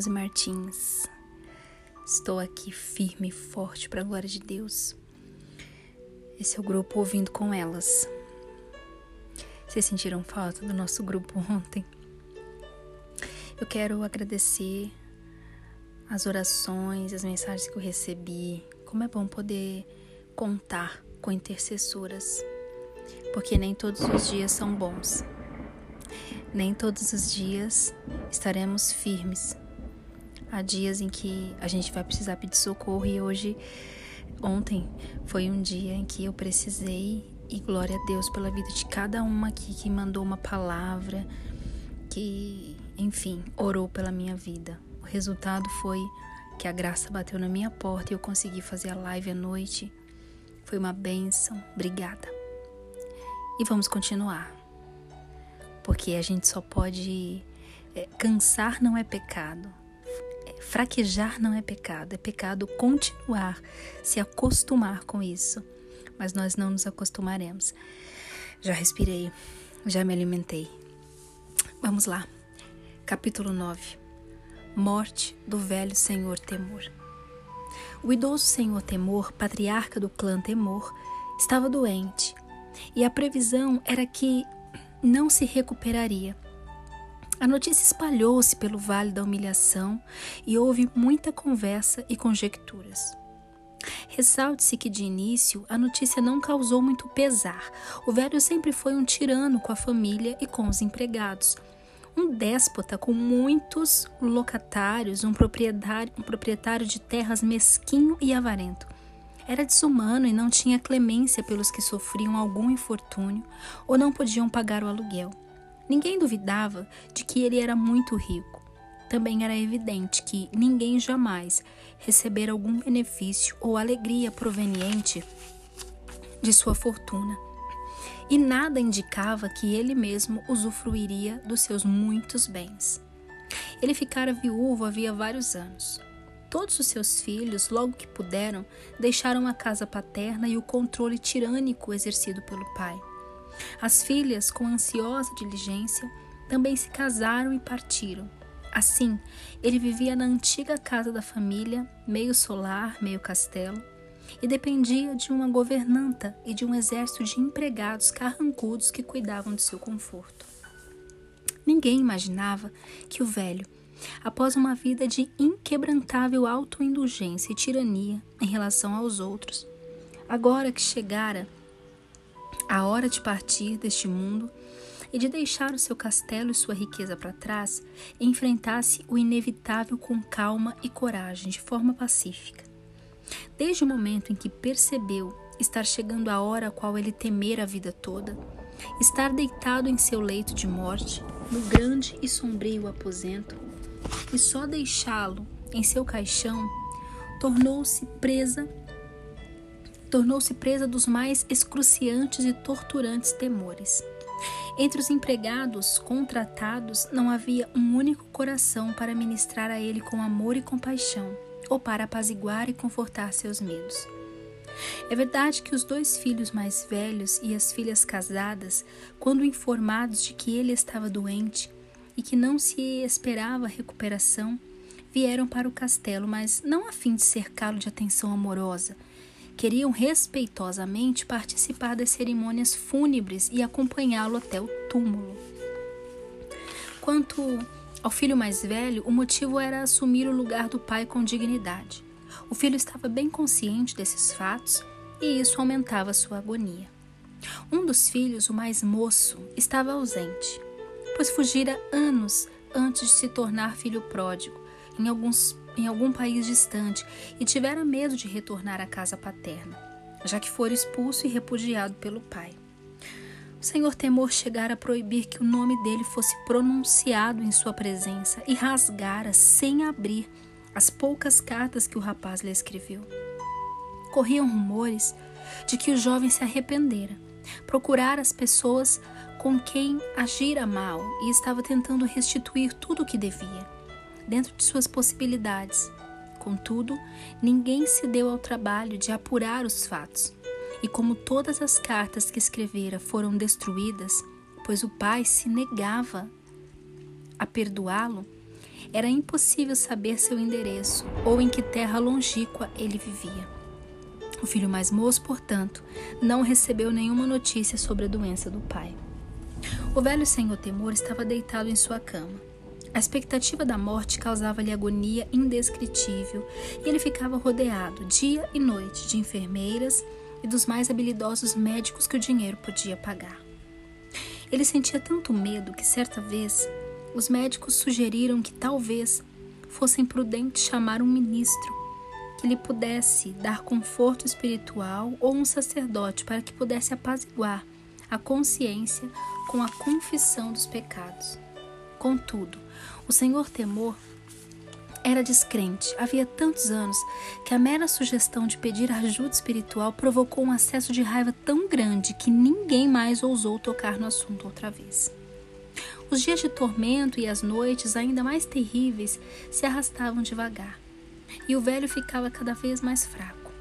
Josi Martins. Estou aqui firme e forte para a glória de Deus. Esse é o grupo Ouvindo com Elas. Vocês sentiram falta do nosso grupo ontem? Eu quero agradecer as orações, as mensagens que eu recebi. Como é bom poder contar com intercessoras, porque nem todos os dias são bons. Nem todos os dias estaremos firmes. Há dias em que a gente vai precisar pedir socorro e hoje, ontem, foi um dia em que eu precisei e glória a Deus pela vida de cada uma aqui que mandou uma palavra, que, enfim, orou pela minha vida. O resultado foi que a graça bateu na minha porta e eu consegui fazer a live à noite. Foi uma benção. Obrigada. E vamos continuar porque a gente só pode. É, cansar não é pecado, fraquejar não é pecado, é pecado continuar, se acostumar com isso, mas nós não nos acostumaremos. Já respirei, já me alimentei. Vamos lá, capítulo 9 Morte do velho senhor Temor. O idoso senhor Temor, patriarca do clã Temor, estava doente e a previsão era que não se recuperaria. A notícia espalhou-se pelo Vale da Humilhação e houve muita conversa e conjecturas. Ressalte-se que de início a notícia não causou muito pesar. O velho sempre foi um tirano com a família e com os empregados. Um déspota com muitos locatários, um proprietário, um proprietário de terras mesquinho e avarento. Era desumano e não tinha clemência pelos que sofriam algum infortúnio ou não podiam pagar o aluguel. Ninguém duvidava de que ele era muito rico. Também era evidente que ninguém jamais recebera algum benefício ou alegria proveniente de sua fortuna. E nada indicava que ele mesmo usufruiria dos seus muitos bens. Ele ficara viúvo havia vários anos. Todos os seus filhos, logo que puderam, deixaram a casa paterna e o controle tirânico exercido pelo pai. As filhas, com ansiosa diligência, também se casaram e partiram. Assim, ele vivia na antiga casa da família, meio solar, meio castelo, e dependia de uma governanta e de um exército de empregados carrancudos que cuidavam de seu conforto. Ninguém imaginava que o velho, após uma vida de inquebrantável autoindulgência e tirania em relação aos outros. Agora que chegara a hora de partir deste mundo e de deixar o seu castelo e sua riqueza para trás, enfrentasse o inevitável com calma e coragem, de forma pacífica. Desde o momento em que percebeu estar chegando a hora a qual ele temera a vida toda, estar deitado em seu leito de morte, no grande e sombrio aposento, e só deixá-lo em seu caixão tornou-se presa tornou-se presa dos mais excruciantes e torturantes temores. Entre os empregados contratados não havia um único coração para ministrar a ele com amor e compaixão, ou para apaziguar e confortar seus medos. É verdade que os dois filhos mais velhos e as filhas casadas, quando informados de que ele estava doente, e que não se esperava recuperação, vieram para o castelo, mas não a fim de cercá-lo de atenção amorosa. Queriam respeitosamente participar das cerimônias fúnebres e acompanhá-lo até o túmulo. Quanto ao filho mais velho, o motivo era assumir o lugar do pai com dignidade. O filho estava bem consciente desses fatos e isso aumentava sua agonia. Um dos filhos, o mais moço, estava ausente pois fugira anos antes de se tornar filho pródigo em, alguns, em algum país distante e tivera medo de retornar à casa paterna, já que fora expulso e repudiado pelo pai. O Senhor Temor chegara a proibir que o nome dele fosse pronunciado em sua presença e rasgara, sem abrir, as poucas cartas que o rapaz lhe escreveu. Corriam rumores de que o jovem se arrependera, procurara as pessoas com quem agira mal e estava tentando restituir tudo o que devia, dentro de suas possibilidades. Contudo, ninguém se deu ao trabalho de apurar os fatos, e como todas as cartas que escrevera foram destruídas, pois o pai se negava a perdoá-lo, Era impossível saber seu endereço ou em que terra longínqua ele vivia. O filho mais moço, portanto, não recebeu nenhuma notícia sobre a doença do pai. O velho senhor temor estava deitado em sua cama. A expectativa da morte causava-lhe agonia indescritível e ele ficava rodeado, dia e noite, de enfermeiras e dos mais habilidosos médicos que o dinheiro podia pagar. Ele sentia tanto medo que, certa vez, os médicos sugeriram que talvez fosse imprudente chamar um ministro que lhe pudesse dar conforto espiritual ou um sacerdote para que pudesse apaziguar a consciência com a confissão dos pecados. Contudo, o Senhor Temor era descrente havia tantos anos que a mera sugestão de pedir ajuda espiritual provocou um acesso de raiva tão grande que ninguém mais ousou tocar no assunto outra vez. Os dias de tormento e as noites, ainda mais terríveis, se arrastavam devagar, e o velho ficava cada vez mais fraco.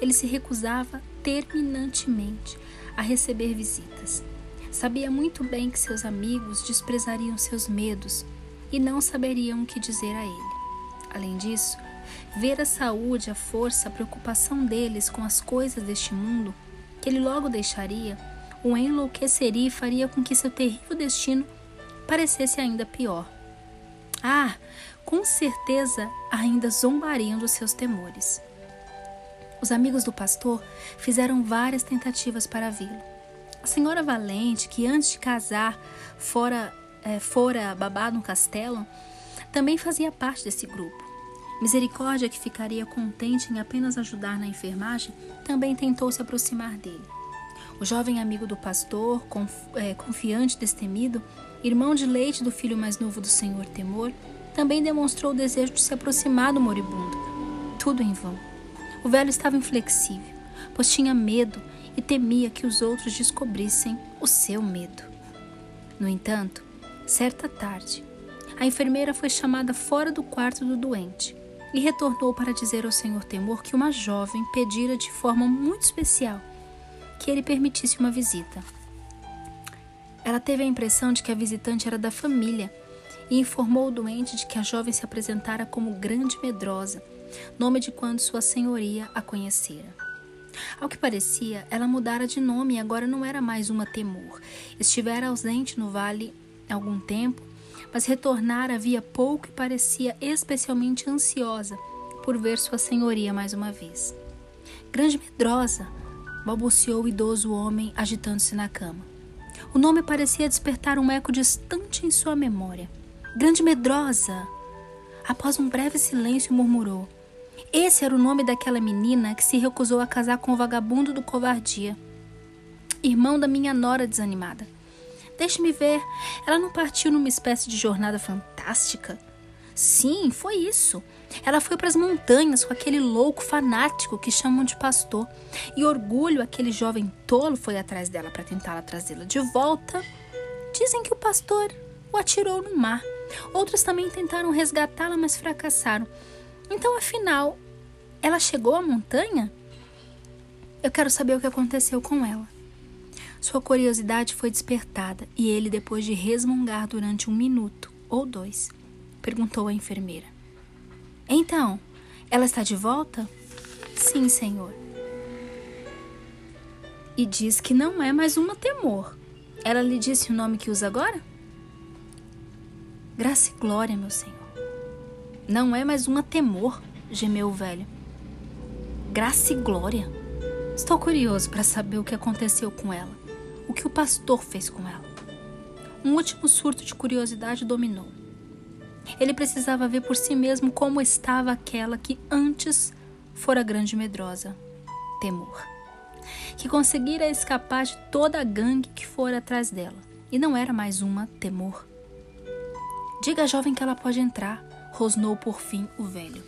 Ele se recusava terminantemente a receber visitas. Sabia muito bem que seus amigos desprezariam seus medos e não saberiam o que dizer a ele. Além disso, ver a saúde, a força, a preocupação deles com as coisas deste mundo, que ele logo deixaria, o enlouqueceria e faria com que seu terrível destino parecesse ainda pior. Ah, com certeza ainda zombariam dos seus temores. Os amigos do pastor fizeram várias tentativas para vê-lo. A senhora Valente, que antes de casar fora, é, fora babá no castelo, também fazia parte desse grupo. Misericórdia, que ficaria contente em apenas ajudar na enfermagem, também tentou se aproximar dele. O jovem amigo do pastor, conf, é, confiante, destemido, irmão de leite do filho mais novo do Senhor Temor, também demonstrou o desejo de se aproximar do moribundo. Tudo em vão. O velho estava inflexível, pois tinha medo e temia que os outros descobrissem o seu medo. No entanto, certa tarde, a enfermeira foi chamada fora do quarto do doente e retornou para dizer ao senhor Temor que uma jovem pedira de forma muito especial que ele permitisse uma visita. Ela teve a impressão de que a visitante era da família e informou o doente de que a jovem se apresentara como Grande Medrosa, nome de quando sua senhoria a conhecera. Ao que parecia, ela mudara de nome e agora não era mais uma Temor. Estivera ausente no vale algum tempo mas retornar havia pouco e parecia especialmente ansiosa por ver sua senhoria mais uma vez. Grande medrosa, balbuciou o idoso homem agitando-se na cama. O nome parecia despertar um eco distante em sua memória. Grande medrosa! Após um breve silêncio, murmurou: Esse era o nome daquela menina que se recusou a casar com o vagabundo do covardia. Irmão da minha nora desanimada. Deixe-me ver. Ela não partiu numa espécie de jornada fantástica? Sim, foi isso. Ela foi para as montanhas com aquele louco fanático que chamam de pastor. E orgulho, aquele jovem tolo, foi atrás dela para tentá-la trazê-la de volta. Dizem que o pastor o atirou no mar. Outros também tentaram resgatá-la, mas fracassaram. Então, afinal, ela chegou à montanha? Eu quero saber o que aconteceu com ela. Sua curiosidade foi despertada e ele, depois de resmungar durante um minuto ou dois, perguntou à enfermeira: Então, ela está de volta? Sim, senhor. E diz que não é mais uma temor. Ela lhe disse o nome que usa agora? Graça e glória, meu senhor. Não é mais uma temor, gemeu o velho. Graça e glória. Estou curioso para saber o que aconteceu com ela o que o pastor fez com ela. Um último surto de curiosidade dominou. Ele precisava ver por si mesmo como estava aquela que antes fora grande medrosa, temor, que conseguira escapar de toda a gangue que fora atrás dela, e não era mais uma temor. Diga à jovem que ela pode entrar, rosnou por fim o velho.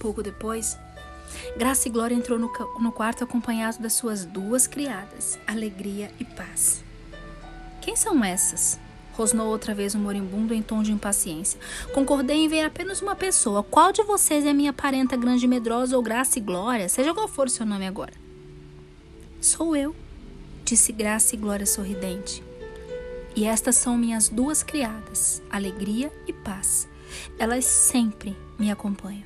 Pouco depois, Graça e Glória entrou no, no quarto acompanhado das suas duas criadas, Alegria e Paz. Quem são essas? Rosnou outra vez o moribundo em tom de impaciência. Concordei em ver apenas uma pessoa. Qual de vocês é minha parenta grande medrosa ou Graça e Glória? Seja qual for o seu nome agora. Sou eu, disse Graça e Glória sorridente. E estas são minhas duas criadas, Alegria e Paz. Elas sempre me acompanham.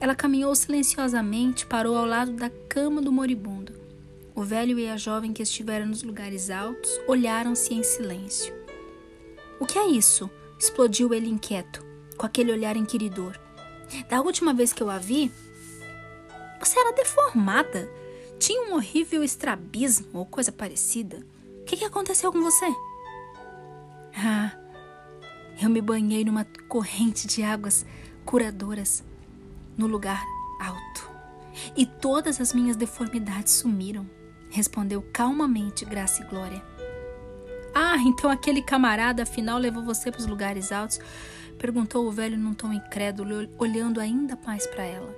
Ela caminhou silenciosamente, parou ao lado da cama do moribundo. O velho e a jovem que estiveram nos lugares altos olharam-se em silêncio. O que é isso? explodiu ele inquieto, com aquele olhar inquiridor. Da última vez que eu a vi, você era deformada. Tinha um horrível estrabismo ou coisa parecida. O que, que aconteceu com você? Ah, eu me banhei numa corrente de águas curadoras no lugar alto. E todas as minhas deformidades sumiram, respondeu calmamente Graça e Glória. Ah, então aquele camarada afinal levou você para os lugares altos? Perguntou o velho num tom incrédulo, olhando ainda mais para ela.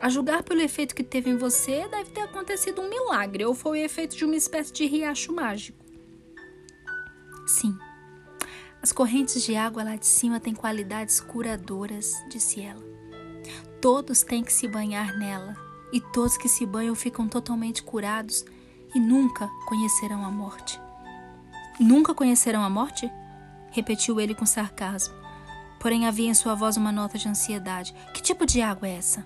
A julgar pelo efeito que teve em você, deve ter acontecido um milagre, ou foi o efeito de uma espécie de riacho mágico. Sim, as correntes de água lá de cima têm qualidades curadoras, disse ela. Todos têm que se banhar nela, e todos que se banham ficam totalmente curados e nunca conhecerão a morte. Nunca conhecerão a morte? repetiu ele com sarcasmo. Porém havia em sua voz uma nota de ansiedade. Que tipo de água é essa?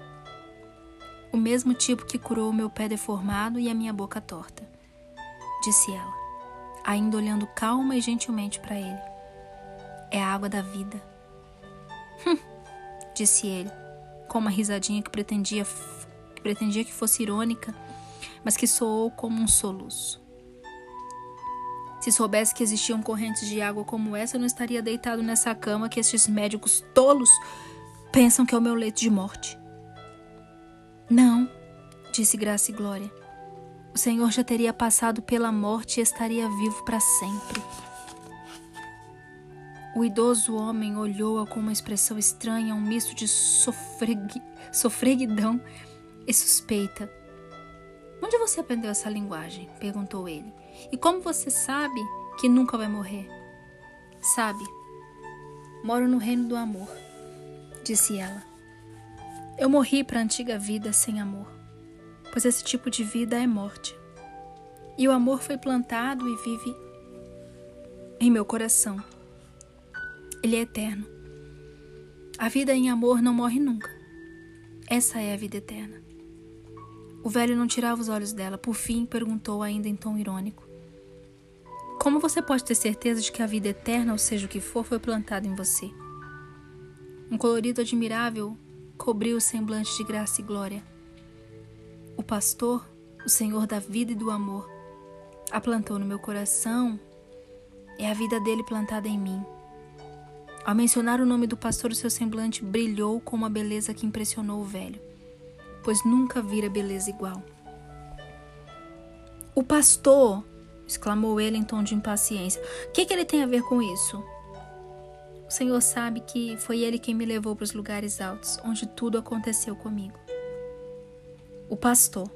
O mesmo tipo que curou o meu pé deformado e a minha boca torta, disse ela, ainda olhando calma e gentilmente para ele. É a água da vida. Hum, disse ele, com uma risadinha que pretendia, que pretendia que fosse irônica, mas que soou como um soluço. Se soubesse que existiam correntes de água como essa, eu não estaria deitado nessa cama que estes médicos tolos pensam que é o meu leito de morte. Não, disse Graça e Glória. O Senhor já teria passado pela morte e estaria vivo para sempre. O idoso homem olhou-a com uma expressão estranha, um misto de sofreg... sofreguidão e suspeita. Onde você aprendeu essa linguagem? perguntou ele. E como você sabe que nunca vai morrer? Sabe, moro no reino do amor, disse ela. Eu morri para a antiga vida sem amor, pois esse tipo de vida é morte. E o amor foi plantado e vive em meu coração. Ele é eterno. A vida em amor não morre nunca. Essa é a vida eterna. O velho não tirava os olhos dela. Por fim, perguntou, ainda em tom irônico: Como você pode ter certeza de que a vida eterna, ou seja o que for, foi plantada em você? Um colorido admirável cobriu o semblante de graça e glória. O pastor, o Senhor da vida e do amor, a plantou no meu coração, é a vida dele plantada em mim. Ao mencionar o nome do pastor, seu semblante brilhou com uma beleza que impressionou o velho, pois nunca vira beleza igual. O pastor! exclamou ele em tom de impaciência. O que, que ele tem a ver com isso? O Senhor sabe que foi Ele quem me levou para os lugares altos, onde tudo aconteceu comigo. O pastor,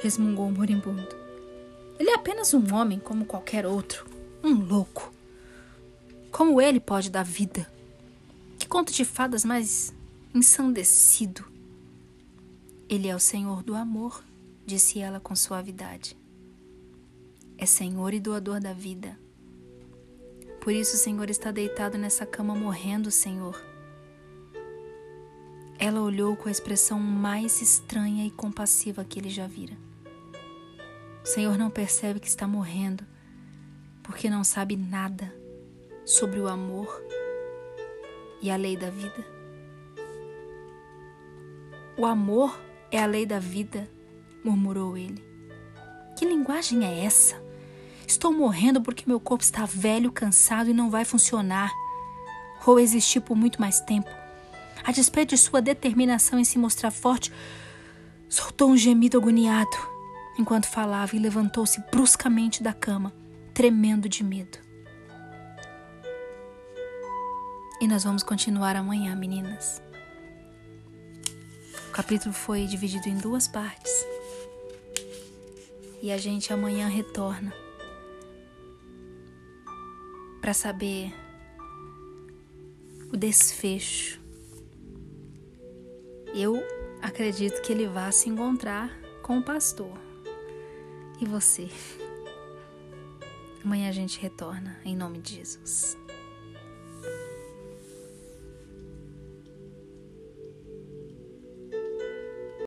resmungou o moribundo. Ele é apenas um homem como qualquer outro, um louco. Como ele pode dar vida? Que conto de fadas mais ensandecido. Ele é o Senhor do amor, disse ela com suavidade. É Senhor e doador da vida. Por isso o Senhor está deitado nessa cama morrendo, Senhor. Ela olhou com a expressão mais estranha e compassiva que ele já vira. O Senhor não percebe que está morrendo, porque não sabe nada sobre o amor e a lei da vida. O amor é a lei da vida, murmurou ele. Que linguagem é essa? Estou morrendo porque meu corpo está velho, cansado e não vai funcionar. Ou existir por muito mais tempo. A despeito de sua determinação em se mostrar forte, soltou um gemido agoniado enquanto falava e levantou-se bruscamente da cama, tremendo de medo. E nós vamos continuar amanhã, meninas. O capítulo foi dividido em duas partes. E a gente amanhã retorna para saber o desfecho. Eu acredito que ele vá se encontrar com o pastor. E você? Amanhã a gente retorna, em nome de Jesus.